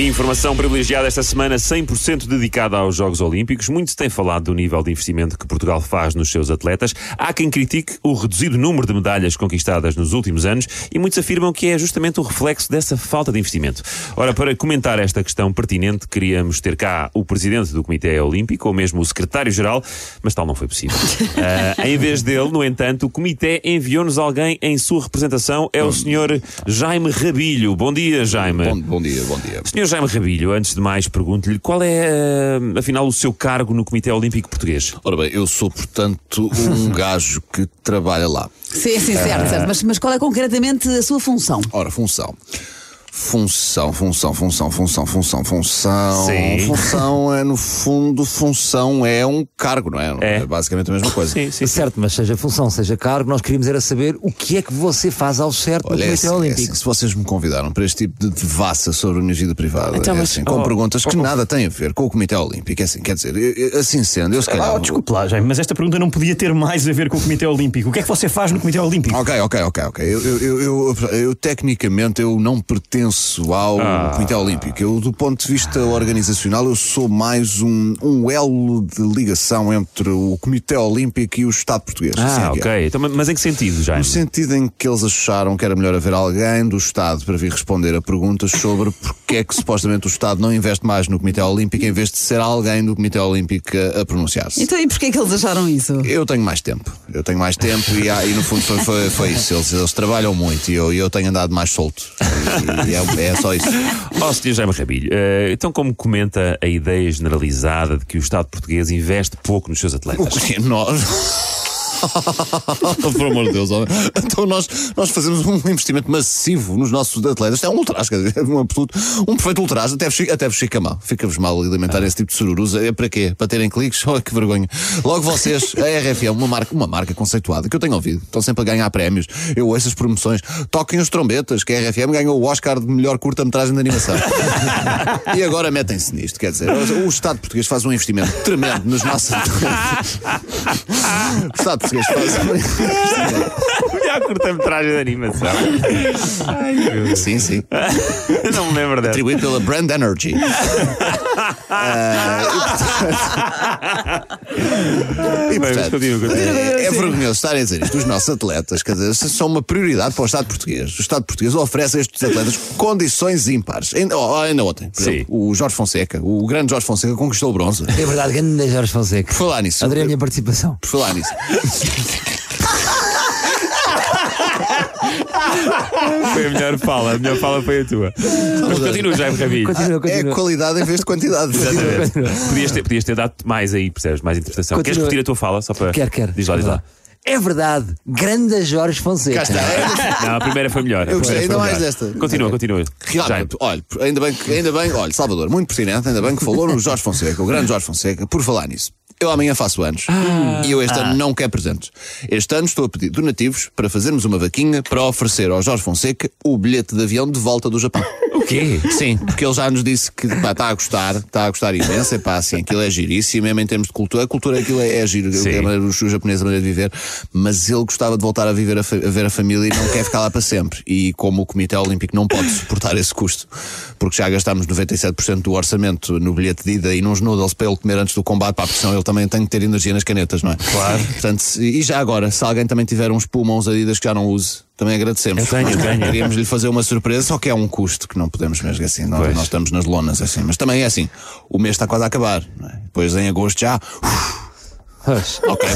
Informação privilegiada esta semana 100% dedicada aos Jogos Olímpicos. Muito se tem falado do nível de investimento que Portugal faz nos seus atletas. Há quem critique o reduzido número de medalhas conquistadas nos últimos anos e muitos afirmam que é justamente o reflexo dessa falta de investimento. Ora, para comentar esta questão pertinente, queríamos ter cá o presidente do Comitê Olímpico ou mesmo o secretário-geral, mas tal não foi possível. Uh, em vez dele, no entanto, o Comitê enviou-nos alguém em sua representação. É o senhor Jaime Rabilho. Bom dia, Jaime. Bom, bom dia, bom dia. Senhor Jaime Rabilho, antes de mais, pergunto-lhe qual é, uh, afinal, o seu cargo no Comitê Olímpico Português? Ora bem, eu sou, portanto, um gajo que trabalha lá. Sim, sim, certo, certo. Mas, mas qual é concretamente a sua função? Ora, função. Função, função, função, função, função, função. Sim. Função é, no fundo, função é um cargo, não é? É. basicamente a mesma coisa. Sim, sim. Certo, mas seja função, seja cargo, nós queríamos era saber o que é que você faz ao certo Olha, no é Comitê assim, é Olímpico. assim, se vocês me convidaram para este tipo de devassa sobre a minha vida privada, Então, é mas- assim, com oh, perguntas que oh, oh. nada têm a ver com o Comitê Olímpico, é assim, quer dizer, eu- assim sendo, eu se calhar. Ah, desculpe lá, Jaime, mas esta pergunta não podia ter mais a ver com o Comitê Olímpico. O que é que você faz no Comitê Olímpico? Ok, ok, ok, ok. Eu, eu, eu, eu- eu, tecnicamente eu não pertenço ao Ah. Comitê Olímpico. Eu, do ponto de vista organizacional, eu sou mais um, um elo de ligação entre o Comitê Olímpico e o Estado português. É Ah, é. ok. Então, mas em que sentido, Jaime? No sentido em que eles acharam que era melhor haver alguém do Estado para vir responder a perguntas sobre porque é que supostamente o Estado não investe mais no Comitê Olímpico em vez de ser alguém do Comitê Olímpico a, a pronunciar-se. Então, e porquê é que eles acharam isso? Eu tenho mais tempo. Eu tenho mais tempo e, há- e no fundo foi, foi, foi isso. Eles, eles trabalham muito e eu, eu tenho andado mais solto. E, e é, é só isso. Ó, Sr. Jaime Rabilho, eh, então como comenta a ideia generalizada de que o Estado português investe pouco nos seus O atletas? quê? Nós. Por amor de Deus, homem. então nós, nós fazemos um investimento massivo nos nossos atletas. Isto é um ultraje, quer dizer, é um absoluto, um perfeito ultraje. Até vos, até vos fica mal. Fica-vos mal alimentar esse tipo de sururus. É para quê? Para terem cliques? Oh, que vergonha. Logo vocês, a RFM, uma marca, uma marca conceituada que eu tenho ouvido. Estão sempre a ganhar prémios. Eu ouço as promoções. Toquem os trombetas, que a RFM ganhou o Oscar de melhor curta-metragem de animação. e agora metem-se nisto. Quer dizer, o Estado português faz um investimento tremendo nos nossos. O Estado português faz um investimento. Melhor curta-metragem de animação. Ai. Sim, sim. Não me lembro dessa. Atribuído pela Brand Energy. Ah, e, portanto, continua, continua. é, é vergonhoso estarem a dizer isto. Os nossos atletas, quer dizer, são uma prioridade para o Estado português. O Estado português oferece a estes atletas condições ímpares. Ainda, oh, ainda ontem, por exemplo, o Jorge Fonseca, o grande Jorge Fonseca, conquistou o bronze. É verdade, grande Jorge Fonseca. Por falar nisso. Adorei a minha participação. Por falar nisso. Foi a melhor fala, a melhor fala foi a tua. Mas continua, Jaime Rabilho. Continua, É continua. qualidade em vez de quantidade. Exatamente. Podias ter, podias ter dado mais aí, percebes? Mais interpretação. Continua. Queres repetir a tua fala? Só para... Quer, quer. Diz lá, diz lá. É verdade, grande Jorge Fonseca. Cá está. É, Não, a primeira foi melhor. Eu gostei ainda mais melhor. desta. Continua, Ok. continua. Realmente, olha, ainda bem, que- ainda bem, olha, Salvador, muito pertinente, ainda bem que falou no Jorge Fonseca, o grande Jorge Fonseca, por falar nisso. Eu amanhã faço anos e eu este ano não quero presentes. Este ano estou a pedir donativos para fazermos uma vaquinha para oferecer ao Jorge Fonseca o bilhete de avião de volta do Japão. O quê? Sim, porque ele já nos disse que está a gostar, está a gostar imenso, pá, assim, aquilo é giríssimo, mesmo em termos de cultura. A cultura aquilo é, é giro, Sim. é a maneira dos japoneses a maneira de viver, mas ele gostava de voltar a viver a, a ver a família e não quer ficar lá para sempre. E como o Comitê Olímpico não pode suportar esse custo, porque já gastámos 97% do orçamento no bilhete de ida e nos noodles para ele comer antes do combate para a pressão, ele também tem que ter energia nas canetas, não é? Claro. Portanto, e já agora, se alguém também tiver uns pulmões adidas que já não use, também agradecemos. Eu tenho, tenho. Queríamos lhe fazer uma surpresa, só que é um custo que não podemos mesmo assim. Nós, Pois. nós estamos nas lonas assim. Mas também é assim: o mês está quase a acabar. é? Depois em agosto já. Ok.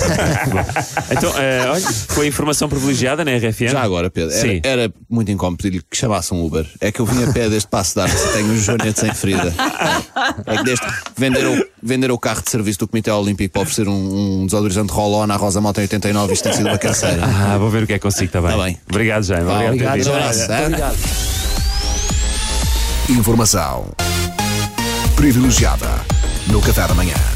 Então, eh, olha, foi informação privilegiada na RFM. já agora, Pedro, Sim. era, era muito incómodo pedir-lhe que chamasse um Uber. É que eu vim a pé deste passo de arte e tenho os joanetes sem ferida. É que deste vender o, vender o carro de serviço do Comitê Olímpico para oferecer um, um desodorizante Roll-On à Rosa Mota em 89, isto tem sido uma canseira. Ah, vou ver o que é que consigo, está bem. Tá bem. Obrigado, Jaime. Vá, Obrigado, obrigado, abraço, hein? Obrigado. Informação privilegiada no Café da Manhã.